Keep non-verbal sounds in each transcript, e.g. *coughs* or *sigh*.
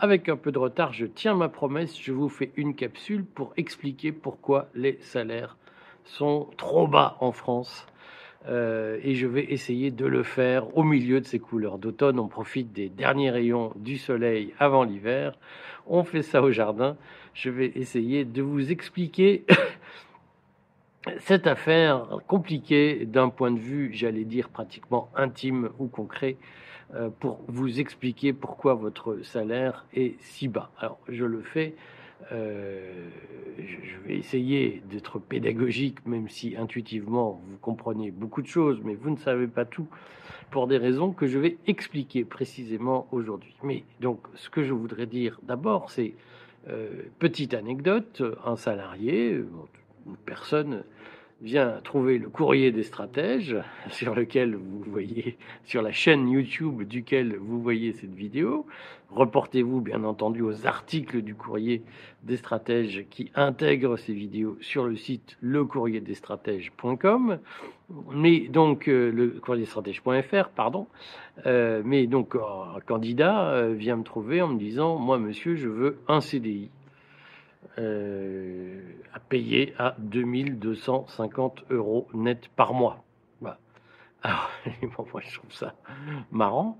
avec un peu de retard, je tiens ma promesse, je vous fais une capsule pour expliquer pourquoi les salaires sont trop bas en France. Euh, et je vais essayer de le faire au milieu de ces couleurs d'automne. On profite des derniers rayons du soleil avant l'hiver. On fait ça au jardin. Je vais essayer de vous expliquer *laughs* cette affaire compliquée d'un point de vue, j'allais dire, pratiquement intime ou concret euh, pour vous expliquer pourquoi votre salaire est si bas. Alors, je le fais, euh, je vais essayer d'être pédagogique, même si intuitivement vous comprenez beaucoup de choses, mais vous ne savez pas tout, pour des raisons que je vais expliquer précisément aujourd'hui. Mais donc, ce que je voudrais dire d'abord, c'est, euh, petite anecdote, un salarié, personne vient trouver le courrier des stratèges *laughs* sur lequel vous voyez sur la chaîne YouTube duquel vous voyez cette vidéo. Reportez-vous bien entendu aux articles du courrier des stratèges qui intègrent ces vidéos sur le site lecourrierdesstratèges.com. Mais donc euh, le courrier stratèges.fr pardon. Euh, mais donc un candidat euh, vient me trouver en me disant moi monsieur je veux un CDI euh, à payer à 2250 euros net par mois. Alors, *laughs* moi, je trouve ça marrant.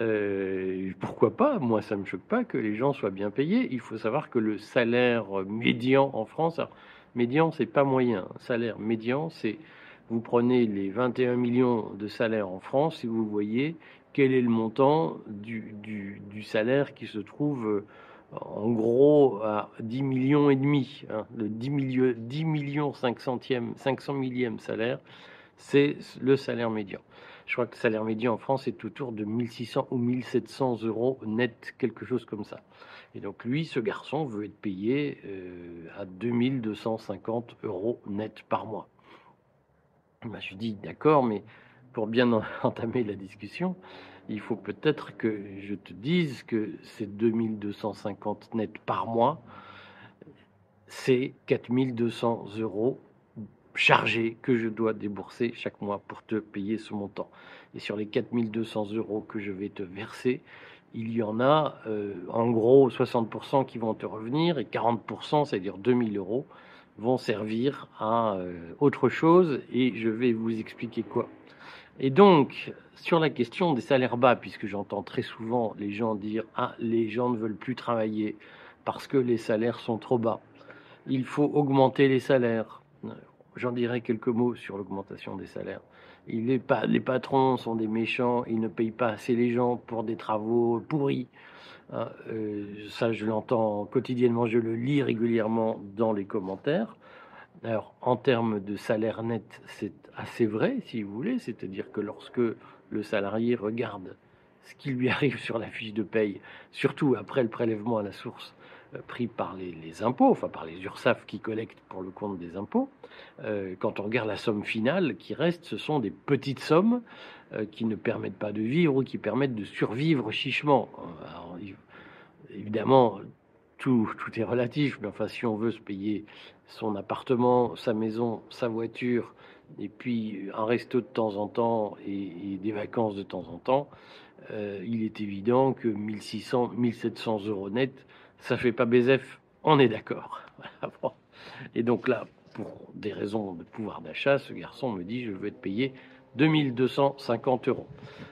Euh, pourquoi pas? Moi, ça me choque pas que les gens soient bien payés. Il faut savoir que le salaire médian en France, alors, médian, c'est pas moyen. Salaire médian, c'est vous prenez les 21 millions de salaires en France et vous voyez quel est le montant du, salaire qui se trouve en gros à 10 millions et demi, hein, le 10, millions, 10 millions 500 millième salaire, c'est le salaire médian. Je crois que le salaire médian en France est autour de 1600 ou 1700 euros net, quelque chose comme ça. Et donc lui, ce garçon veut être payé euh, à 2250 euros net par mois. Ben, je dis d'accord, mais pour bien *laughs* entamer la discussion, il faut peut-être que je te dise que ces 2250 nets par mois, c'est 4200 euros chargés que je dois débourser chaque mois pour te payer ce montant. Et sur les 4200 euros que je vais te verser, il y en a euh, en gros 60% qui vont te revenir et 40%, c'est-à-dire 2000 euros, vont servir à euh, autre chose et je vais vous expliquer quoi. Et donc, sur la question des salaires bas, puisque j'entends très souvent les gens dire Ah, les gens ne veulent plus travailler parce que les salaires sont trop bas. Il faut augmenter les salaires. J'en dirai quelques mots sur l'augmentation des salaires. les patrons sont des méchants, ils ne payent pas assez les gens pour des travaux pourris. Hein, euh, ça, je l'entends quotidiennement, je le lis régulièrement dans les commentaires. Alors, en termes de salaire net, c'est assez vrai, si vous voulez, c'est-à-dire que lorsque le salarié regarde ce qui lui *laughs* arrive sur la fiche de paye, surtout après le prélèvement à la source euh, pris par les, impôts, enfin par les URSAF qui collectent pour le compte des impôts, euh, quand on regarde la somme finale qui reste, ce sont des petites sommes euh, qui ne permettent pas de vivre ou qui permettent de survivre chichement. évidemment, tout, tout est relatif, mais enfin, si on veut se payer son appartement, sa maison, sa voiture, et puis un resto de temps en temps et, des vacances de temps en temps, euh, il est évident que 1600, 1700 euros net, ça fait pas BZF, on est d'accord. *laughs* Et donc là, pour des raisons de pouvoir d'achat, ce garçon me dit je veux être payé 2250 euros.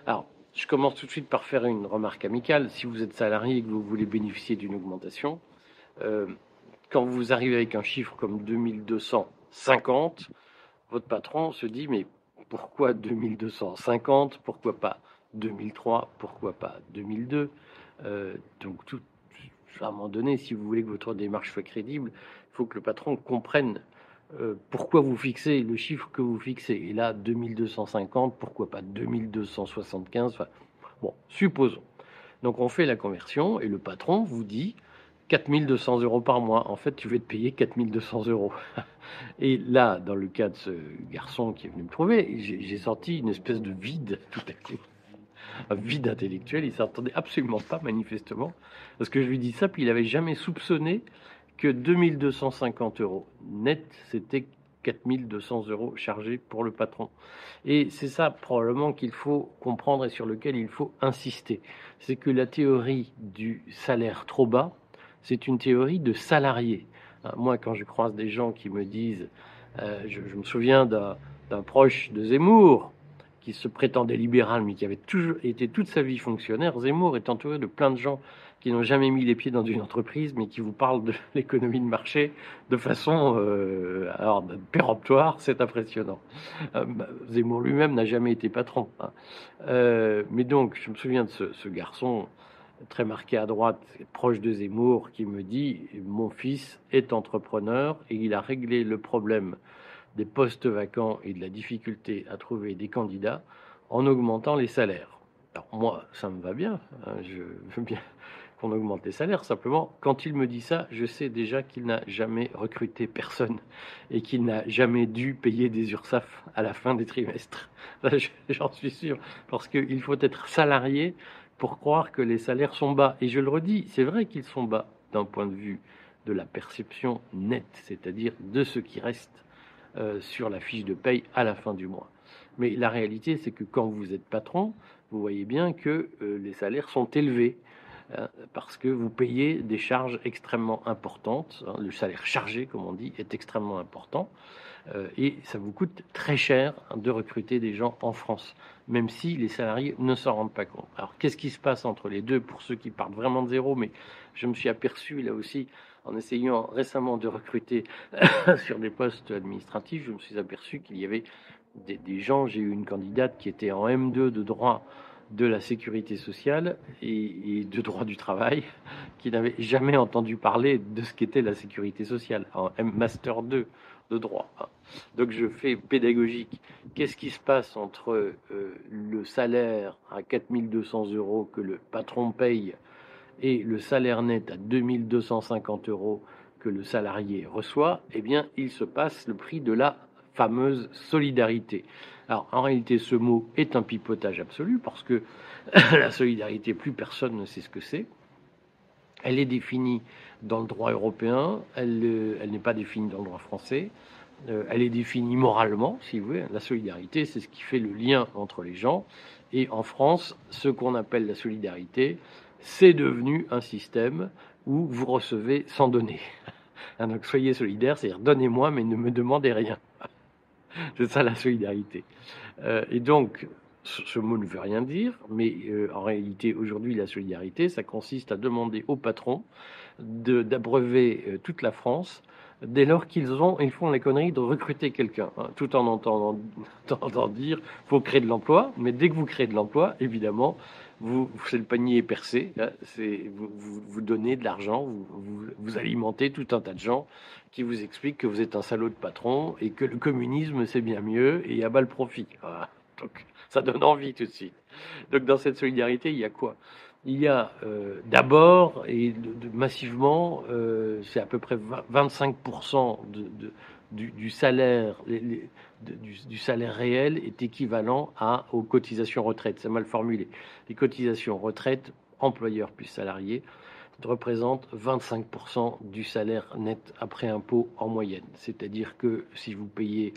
Alors, je commence tout de suite par faire une remarque amicale. Si vous êtes salarié et que vous voulez bénéficier d'une augmentation, euh, quand vous arrivez avec un chiffre comme 2250, votre patron se dit mais pourquoi 2250 Pourquoi pas 2003 Pourquoi pas 2002 euh, Donc tout, à un moment donné, si vous voulez que votre démarche soit crédible, il faut que le patron comprenne euh, pourquoi vous fixez le chiffre que vous fixez. Et là, 2250, pourquoi pas 2275 Bon, supposons. Donc on fait la conversion et le patron vous dit 4200 euros par mois. En fait, tu veux te payer 4200 euros. *laughs* Et là, dans le cas de ce garçon qui est venu me trouver, j'ai senti une espèce de vide *laughs* tout à coup. Un vide intellectuel. Il s'entendait absolument pas, manifestement. Parce que je lui dis ça, puis il avait jamais soupçonné que 2250 euros net, c'était 4200 euros chargés pour le patron. Et c'est ça probablement qu'il faut comprendre et sur lequel il faut insister. C'est que la théorie du salaire trop bas, c'est une théorie de salarié. Hein, moi, quand je croise des gens qui me disent, euh, je, me souviens d'un proche de Zemmour, qui se prétendait libéral, mais qui avait toujours été toute sa vie fonctionnaire, Zemmour est entouré de plein de gens qui n'ont jamais mis les pieds dans une entreprise, mais qui vous parlent de *laughs* l'économie de marché de façon euh, alors, péremptoire, c'est impressionnant. Euh, bah, Zemmour lui-même n'a jamais été patron. Hein. Mais donc, je me souviens de ce, garçon très marqué à droite, proche de Zemmour, qui me dit, mon fils est entrepreneur et il a réglé le problème des postes vacants et de la difficulté à trouver des candidats en augmentant les salaires. Alors moi, ça me va bien, hein, je veux bien *laughs* qu'on augmente les salaires. Simplement, quand il me dit ça, je sais déjà qu'il n'a jamais recruté personne et qu'il n'a jamais dû payer des URSAF à la fin des trimestres. *laughs* J'en suis sûr, parce qu'il faut être salarié pour croire que les salaires sont bas. Et je le redis, c'est vrai qu'ils sont bas d'un point de vue de la perception nette, c'est-à-dire de ce qui reste euh, sur la fiche de paye à la fin du mois. Mais la réalité, c'est que quand vous êtes patron, vous voyez bien que euh, les salaires sont élevés hein, parce que vous payez des charges extrêmement importantes. Hein. le salaire chargé, comme on dit, est extrêmement important. Euh, et ça vous coûte très cher de recruter des gens en France, même si les salariés ne s'en rendent pas compte. Alors, qu'est-ce qui se passe entre les deux pour ceux qui partent vraiment de zéro? Mais je me suis aperçu là aussi en essayant récemment de recruter *coughs* sur des postes administratifs, je me suis aperçu qu'il y avait des, gens, j'ai eu une candidate qui était en M2 de droit de la sécurité sociale et, de droit du travail, *laughs* qui n'avait jamais entendu parler de ce qu'était la sécurité sociale, en M Master 2 de droit. Donc je fais pédagogique. Qu'est-ce qui se passe entre euh, le salaire à 4200 euros que le patron paye et le salaire net à 2250 euros que le salarié reçoit, eh bien, il se passe le prix de la fameuse solidarité. Alors, en réalité, ce mot est un pipotage absolu parce que *laughs* la solidarité, plus personne ne sait ce que c'est. Elle est définie dans le droit européen, elle, euh, n'est pas définie dans le droit français. Euh, elle est définie moralement, si vous voulez. La solidarité, c'est ce qui fait le lien entre les gens. Et en France, ce qu'on appelle la solidarité, c'est devenu un système où vous recevez sans donner. *laughs* Donc soyez solidaire, c'est-à-dire donnez-moi, mais ne me demandez rien. *laughs* c'est ça la solidarité. Euh, et donc, ce mot ne veut rien dire, mais euh, en réalité, aujourd'hui, la solidarité, ça consiste à demander aux patrons d'abreuver euh, toute la France dès lors qu'ils ont, ils font la connerie de recruter quelqu'un, hein, tout en entendant, *laughs* entendant dire faut créer de l'emploi, mais dès que vous créez de l'emploi, évidemment, vous, c'est le panier percé, c'est vous, donnez de l'argent, vous, alimentez tout un tas de gens qui vous expliquent que vous êtes un salaud de patron et que le communisme c'est bien mieux et a bas le profit. Donc *laughs* ça donne envie tout de suite. Donc dans cette solidarité, il y a quoi? Il y a euh, d'abord et massivement, euh, c'est à peu près 25% de, du, salaire, les, du, salaire réel est équivalent à, aux cotisations retraite. C'est mal formulé. Les cotisations retraite, employeurs plus salariés, représentent 25% du salaire net après impôt en moyenne. C'est-à-dire que si vous payez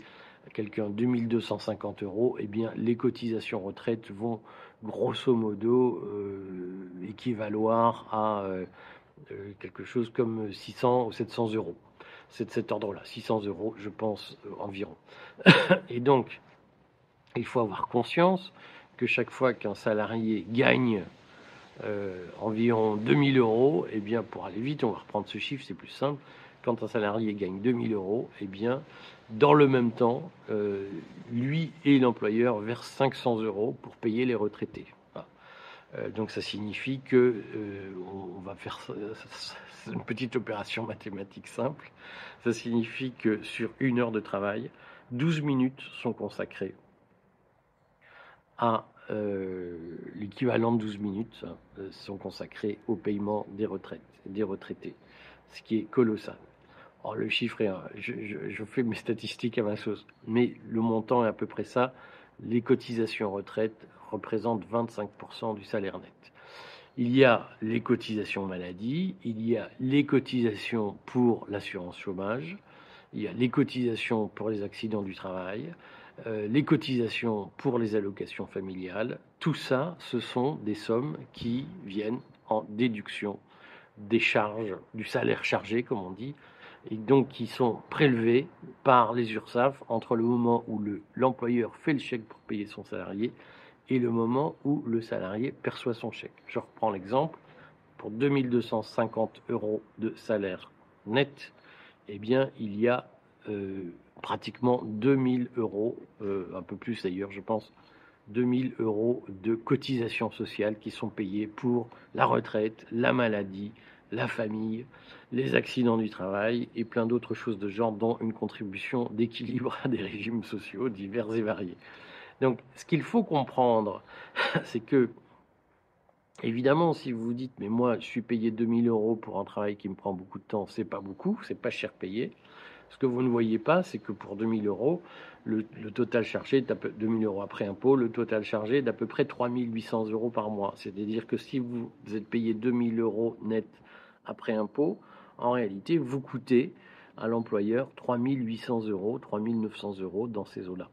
quelqu'un 2250 euros, eh bien, les cotisations retraite vont grosso modo euh, équivaloir à euh, euh, quelque chose comme 600 ou 700 euros. C'est de cet ordre-là, 600 euros, je pense, environ. *coughs* Et donc, il faut avoir conscience que chaque fois qu'un salarié gagne environ 2000 euros, eh bien, pour aller vite, on va reprendre ce chiffre, c'est plus simple. Quand un salarié gagne 2000 euros, eh bien, dans le même temps, euh, lui et l'employeur versent 500 euros pour payer les retraités. Euh, donc ça signifie que euh, on va faire une petite opération mathématique simple. Ça signifie que sur une heure de travail, 12 minutes sont consacrées à l'équivalent de 12 minutes hein, sont consacrées au paiement des retraites, des retraités, ce qui est colossal. Le chiffre est, je, fais mes statistiques à ma sauce, mais le montant est à peu près ça. Les cotisations retraite représentent 25% du salaire net. Il y a les cotisations maladie, il y a les cotisations pour l'assurance chômage, il y a les cotisations pour les accidents du travail, euh, les cotisations pour les allocations familiales. Tout ça, ce sont des sommes qui viennent en déduction des charges, du salaire chargé, comme on dit, et donc qui sont prélevées par les URSAF entre le moment où l'employeur fait le chèque pour payer son salarié et le moment où le salarié perçoit son chèque. Je reprends l'exemple. Pour 2250 euros de salaire net, eh bien, il y a euh, pratiquement 2000 euros, euh, un peu plus d'ailleurs, je pense, 2000 euros de cotisations sociales qui sont payées pour la retraite, la maladie, la famille, les accidents du travail et plein d'autres choses de genre, dont une contribution d'équilibre à des régimes sociaux divers et variés. Donc, ce qu'il faut comprendre, *laughs* c'est que, évidemment, si vous vous dites, mais moi, je suis payé 2000 euros pour un travail qui me prend beaucoup de temps, c'est pas beaucoup, c'est pas cher payé. Ce que vous ne voyez pas, c'est que pour 2000 euros, le, total chargé est à peu, 2000 euros après impôt, le total chargé est d'à peu près 3800 euros par mois. C'est-à-dire que si vous, vous êtes payé 2000 euros net après impôt, en réalité, vous coûtez à l'employeur 3800 euros, 3900 euros dans ces eaux-là.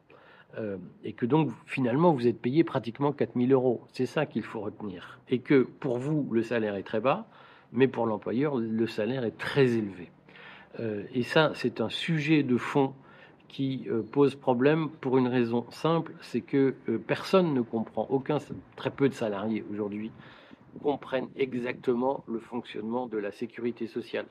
Euh, et que donc finalement vous êtes payé pratiquement 4000 euros. C'est ça qu'il faut retenir. Et que pour vous, le salaire est très bas, mais pour l'employeur, le salaire est très élevé. Euh, et ça, c'est un sujet de fond qui euh, pose problème pour une raison simple, c'est que personne ne comprend, très peu de salariés aujourd'hui comprennent exactement le fonctionnement de la sécurité sociale.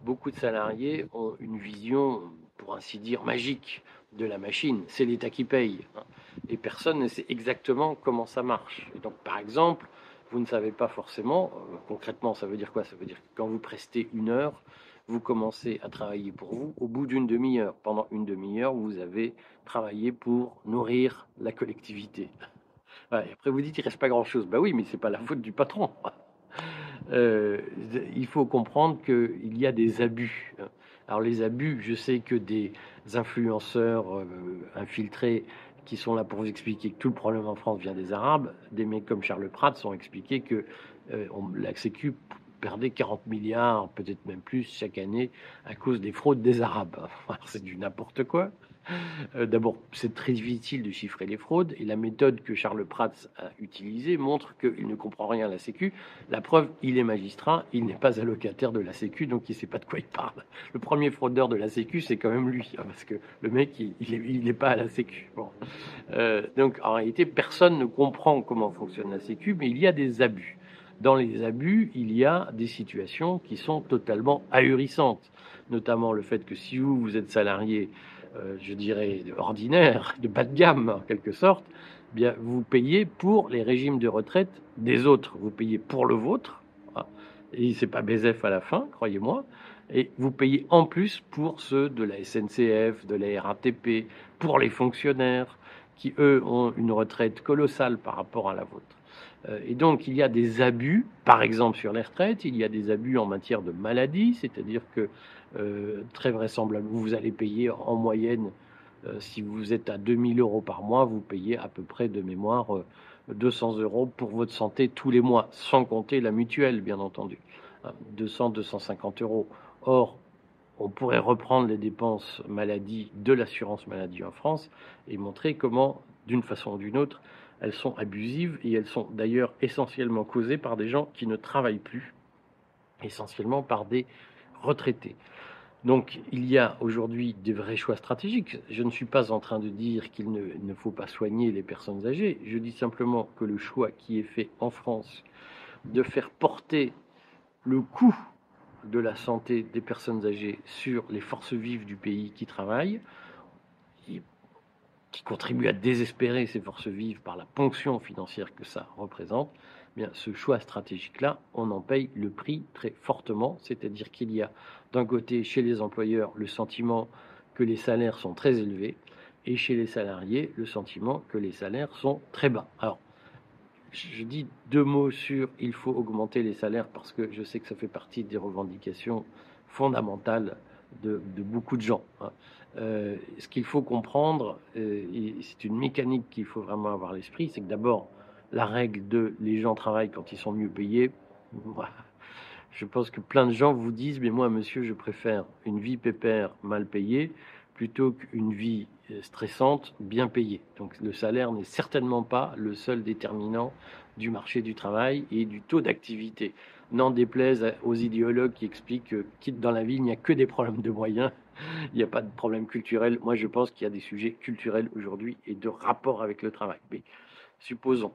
Beaucoup de salariés ont une vision, pour ainsi dire, magique de la machine. C'est l'État qui paye. Hein. Et personne ne sait exactement comment ça marche. Et donc, par exemple, vous ne savez pas forcément, euh, concrètement, ça veut dire quoi? Ça veut dire que quand vous prestez une heure, vous commencez à travailler pour vous au bout d'une demi-heure. Pendant une demi-heure, vous avez travaillé pour nourrir la collectivité après, vous dites, il reste pas grand-chose. Ben oui, mais c'est pas la faute du patron. *laughs* Euh, il faut comprendre qu'il y a des abus. Alors les abus, je sais que des influenceurs euh, infiltrés qui sont là pour vous expliquer que tout le problème en France vient des Arabes, des mecs comme Charles Pratt ont expliqué que euh, la Sécu perdait 40 milliards, peut-être même plus chaque année à cause des fraudes des Arabes. *laughs* C'est du n'importe quoi. Euh, d'abord, c'est très difficile de chiffrer les fraudes et la méthode que Charles Prats a utilisée montre qu'il ne comprend rien à la Sécu. La preuve, il est magistrat, il n'est pas allocataire de la Sécu, donc il ne sait pas de quoi il parle. Le premier fraudeur de la Sécu, c'est quand même lui, hein, parce que le mec, il n'est pas à la Sécu. Euh, donc en réalité, personne ne comprend comment fonctionne la Sécu, mais il y a des abus. Dans les abus, il y a des situations qui sont totalement ahurissantes, notamment le fait que si vous, vous êtes salarié, je dirais, ordinaire, de bas de gamme en quelque sorte, eh bien vous payez pour les régimes de retraite des autres. Vous payez pour le vôtre, hein, et c'est pas BZF à la fin, croyez-moi, et vous payez en plus pour ceux de la SNCF, de la RATP, pour les fonctionnaires qui, eux, ont une retraite colossale par rapport à la vôtre. Euh, et donc, il y a des abus, par exemple sur les retraites, il y a des abus en matière de maladie, c'est-à-dire que euh, très vraisemblablement, vous allez payer en moyenne, euh, si vous êtes à 2000 euros par mois, vous payez à peu près de mémoire 200 euros pour votre santé tous les mois, sans compter la mutuelle, bien entendu. 200, 250 euros. Or, on pourrait reprendre les dépenses maladie de l'assurance maladie en France et montrer comment, d'une façon ou d'une autre, elles sont abusives et elles sont d'ailleurs essentiellement causées par des gens qui ne travaillent plus, essentiellement par des retraités. Donc il y a aujourd'hui des vrais choix stratégiques. Je ne suis pas en train de dire qu'il ne, faut pas soigner les personnes âgées. Je dis simplement que le choix qui est fait en France de faire porter le coût de la santé des personnes âgées sur les forces vives du pays qui travaillent, qui contribue à désespérer ces forces vives par la ponction financière que ça représente, eh bien ce choix stratégique-là, on en paye le prix très fortement, c'est-à-dire qu'il y a d'un côté chez les employeurs le sentiment que les salaires sont très élevés et chez les salariés le sentiment que les salaires sont très bas. Alors, je dis deux mots sur il faut augmenter les salaires parce que je sais que ça fait partie des revendications fondamentales de, beaucoup de gens. Hein. Euh, ce qu'il faut comprendre, euh, et c'est une mécanique qu'il faut vraiment avoir à l'esprit, c'est que d'abord, la règle de les gens travaillent quand ils sont mieux payés, Je pense que plein de gens vous disent, mais moi, monsieur, je préfère une vie pépère mal payée plutôt qu'une vie euh, stressante bien payée. Donc le salaire n'est certainement pas le seul déterminant du marché du travail et du taux d'activité. N'en déplaise aux idéologues qui expliquent que dans la vie, il n'y a que des problèmes de moyens, *laughs* il n'y a pas de problème culturel. Moi, je pense qu'il y a des sujets culturels aujourd'hui et de rapport avec le travail. Mais supposons.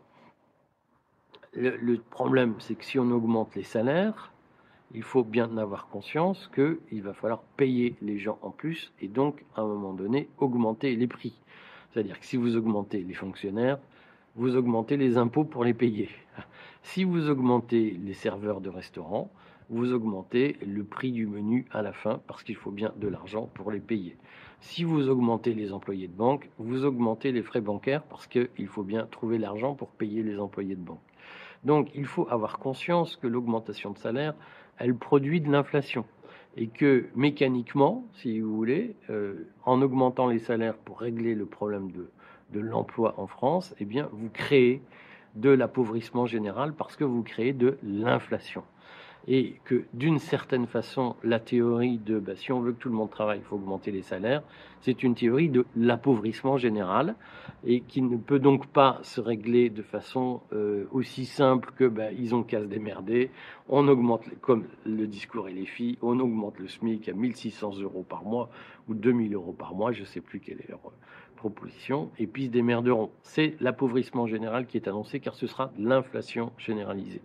Le, problème, c'est que si on augmente les salaires, il faut bien avoir conscience qu'il va falloir payer les gens en plus et donc, à un moment donné, augmenter les prix. C'est-à-dire que si vous augmentez les fonctionnaires, vous augmentez les impôts pour les payer. Si vous augmentez les serveurs de restaurants, vous augmentez le prix du menu à la fin parce qu'il faut bien de l'argent pour les payer. Si vous augmentez les employés de banque, vous augmentez les frais bancaires parce qu'il faut bien trouver l'argent pour payer les employés de banque. Donc il faut avoir conscience que l'augmentation de salaire, elle produit de l'inflation et que mécaniquement, si vous voulez, euh, en augmentant les salaires pour régler le problème de, de l'emploi en France, eh bien, vous créez de l'appauvrissement général parce que vous créez de l'inflation et que d'une certaine façon, la théorie de bah, si on veut que tout le monde travaille, il faut augmenter les salaires, c'est une théorie de l'appauvrissement général et qui ne peut donc pas se régler de façon euh, aussi simple que bah, ils ont qu'à se démerder, on augmente, comme le discours et les filles, on augmente le SMIC à 1600 euros par mois ou 2000 euros par mois, je ne sais plus quelle est leur proposition, et puis se démerderont. C'est l'appauvrissement général qui est annoncé car ce sera l'inflation généralisée.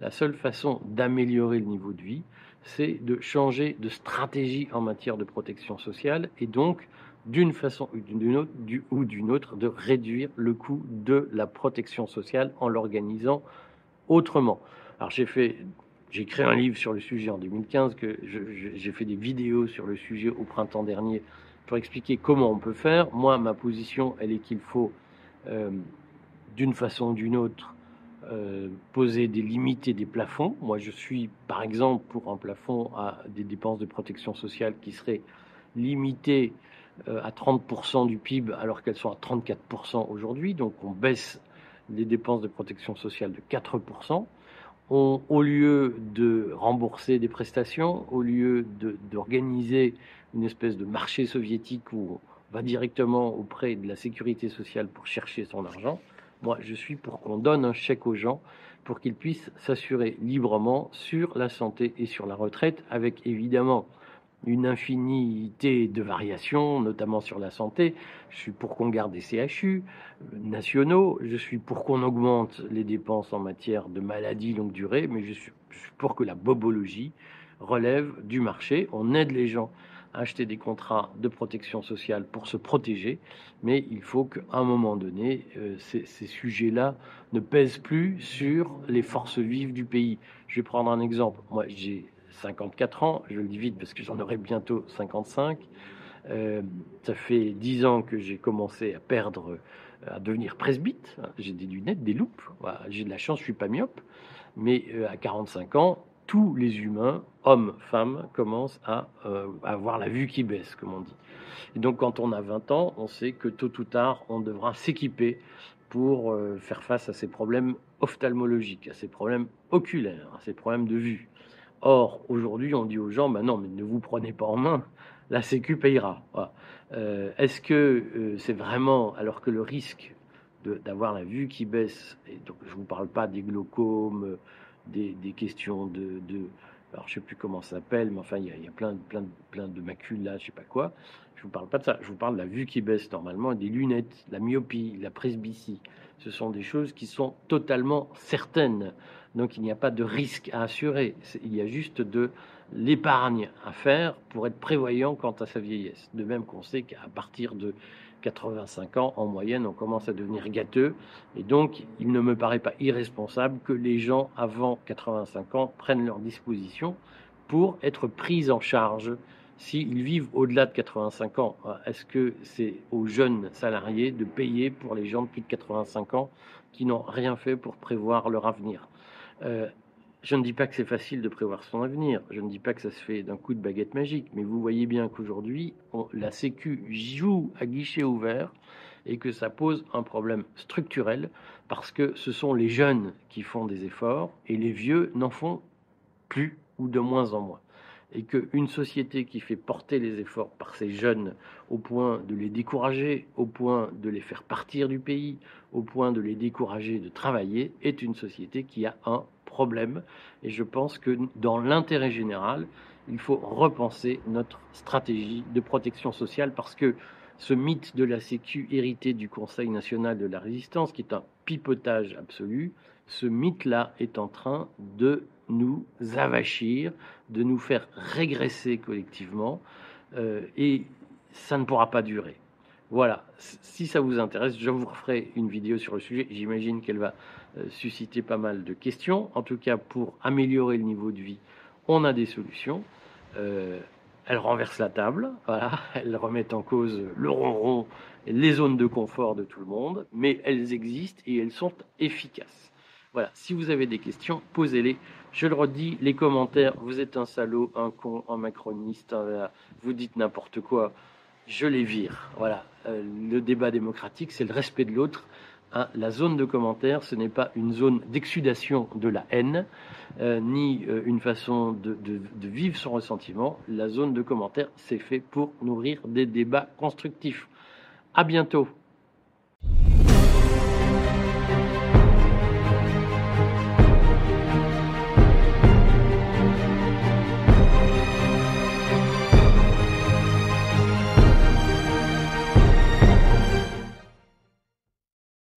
La seule façon d'améliorer le niveau de vie, c'est de changer de stratégie en matière de protection sociale et donc d'une façon ou d'une autre, de réduire le coût de la protection sociale en l'organisant autrement. Alors j'ai fait, j'ai créé un livre sur le sujet en 2015, que j'ai fait des vidéos sur le sujet au printemps dernier pour expliquer comment on peut faire. Moi, ma position, elle est qu'il faut, euh, d'une façon ou d'une autre, euh, poser des limites et des plafonds. Moi, je suis, par exemple, pour un plafond à des dépenses de protection sociale qui seraient limitées euh, à 30% du PIB alors qu'elles sont à 34% aujourd'hui. Donc, on baisse les dépenses de protection sociale de 4%. On, au lieu de rembourser des prestations, au lieu d'organiser une espèce de marché soviétique où on va directement auprès de la sécurité sociale pour chercher son argent, moi, je suis pour qu'on donne un chèque aux gens pour qu'ils puissent s'assurer librement sur la santé et sur la retraite, avec évidemment une infinité de variations, notamment sur la santé. Je suis pour qu'on garde des CHU nationaux, je suis pour qu'on augmente les dépenses en matière de maladies longue durée, mais je suis pour que la bobologie relève du marché. On aide les gens acheter des contrats de protection sociale pour se protéger, mais il faut qu'à un moment donné, euh, ces, sujets-là ne pèsent plus sur les forces vives du pays. Je vais prendre un exemple. Moi, j'ai 54 ans, je le dis vite parce que j'en aurai bientôt 55. Euh, ça fait 10 ans que j'ai commencé à perdre, à devenir presbyte. J'ai des lunettes, des loupes. j'ai de la chance, je suis pas myope. Mais euh, à 45 ans, tous les humains, hommes, femmes, commencent à, euh, avoir la vue qui baisse, comme on dit. Et donc, quand on a 20 ans, on sait que tôt ou tard, on devra s'équiper pour euh, faire face à ces problèmes ophtalmologiques, à ces problèmes oculaires, à ces problèmes de vue. Or, aujourd'hui, on dit aux gens, bah non, mais ne vous prenez pas en main, la Sécu payera. Euh, est-ce que c'est vraiment, alors que le risque d'avoir la vue qui baisse, et donc je ne vous parle pas des glaucomes, des, questions de, alors je sais plus comment ça s'appelle, mais enfin il y a, plein, plein, plein de macules là, je sais pas quoi. Je vous parle pas de ça, je vous parle de la vue qui baisse normalement, des lunettes, la myopie, la presbytie. Ce sont des choses qui sont totalement certaines. Donc il n'y a pas de risque à assurer. Il y a juste de l'épargne à faire pour être prévoyant quant à sa vieillesse. De même qu'on sait qu'à partir de 85 ans, en moyenne, on commence à devenir gâteux. Et donc, il ne me paraît pas irresponsable que les gens avant 85 ans prennent leurs dispositions pour être pris en charge s'ils vivent au-delà de 85 ans. Est-ce que c'est aux jeunes salariés de payer pour les gens de plus de 85 ans qui n'ont rien fait pour prévoir leur avenir? Euh, je ne dis pas que c'est facile de prévoir son avenir, je ne dis pas que ça se fait d'un coup de baguette magique, mais vous voyez bien qu'aujourd'hui, la Sécu joue à guichet ouvert et que ça pose un problème structurel parce que ce sont les jeunes qui font des efforts et les vieux n'en font plus ou de moins en moins. Et qu'une société qui fait porter les efforts par ces jeunes au point de les décourager, au point de les faire partir du pays, au point de les décourager de travailler, est une société qui a un problème. Et je pense que dans l'intérêt général, il faut repenser notre stratégie de protection sociale parce que ce mythe de la Sécu hérité du Conseil national de la résistance, qui est un pipotage absolu, ce mythe-là est en train de nous avachir, de nous faire régresser collectivement, euh, et ça ne pourra pas durer. Voilà, si ça vous intéresse, je vous referai une vidéo sur le sujet. J'imagine qu'elle va euh, susciter pas mal de questions. En tout cas, pour améliorer le niveau de vie, on a des solutions. Euh, elle renverse la table, voilà, *laughs* elle remet en cause le ronron, les zones de confort de tout le monde, mais elles existent et elles sont efficaces. Voilà, si vous avez des questions, posez-les. Je le redis, les commentaires, vous êtes un salaud, un con, un macroniste, vous dites n'importe quoi, je les vire. Voilà, euh, le débat démocratique, c'est le respect de l'autre. Hein, la zone de commentaires, ce n'est pas une zone d'exsudation de la haine, euh, ni euh, une façon de, de, vivre son ressentiment. La zone de commentaires, c'est fait pour nourrir des débats constructifs. À bientôt.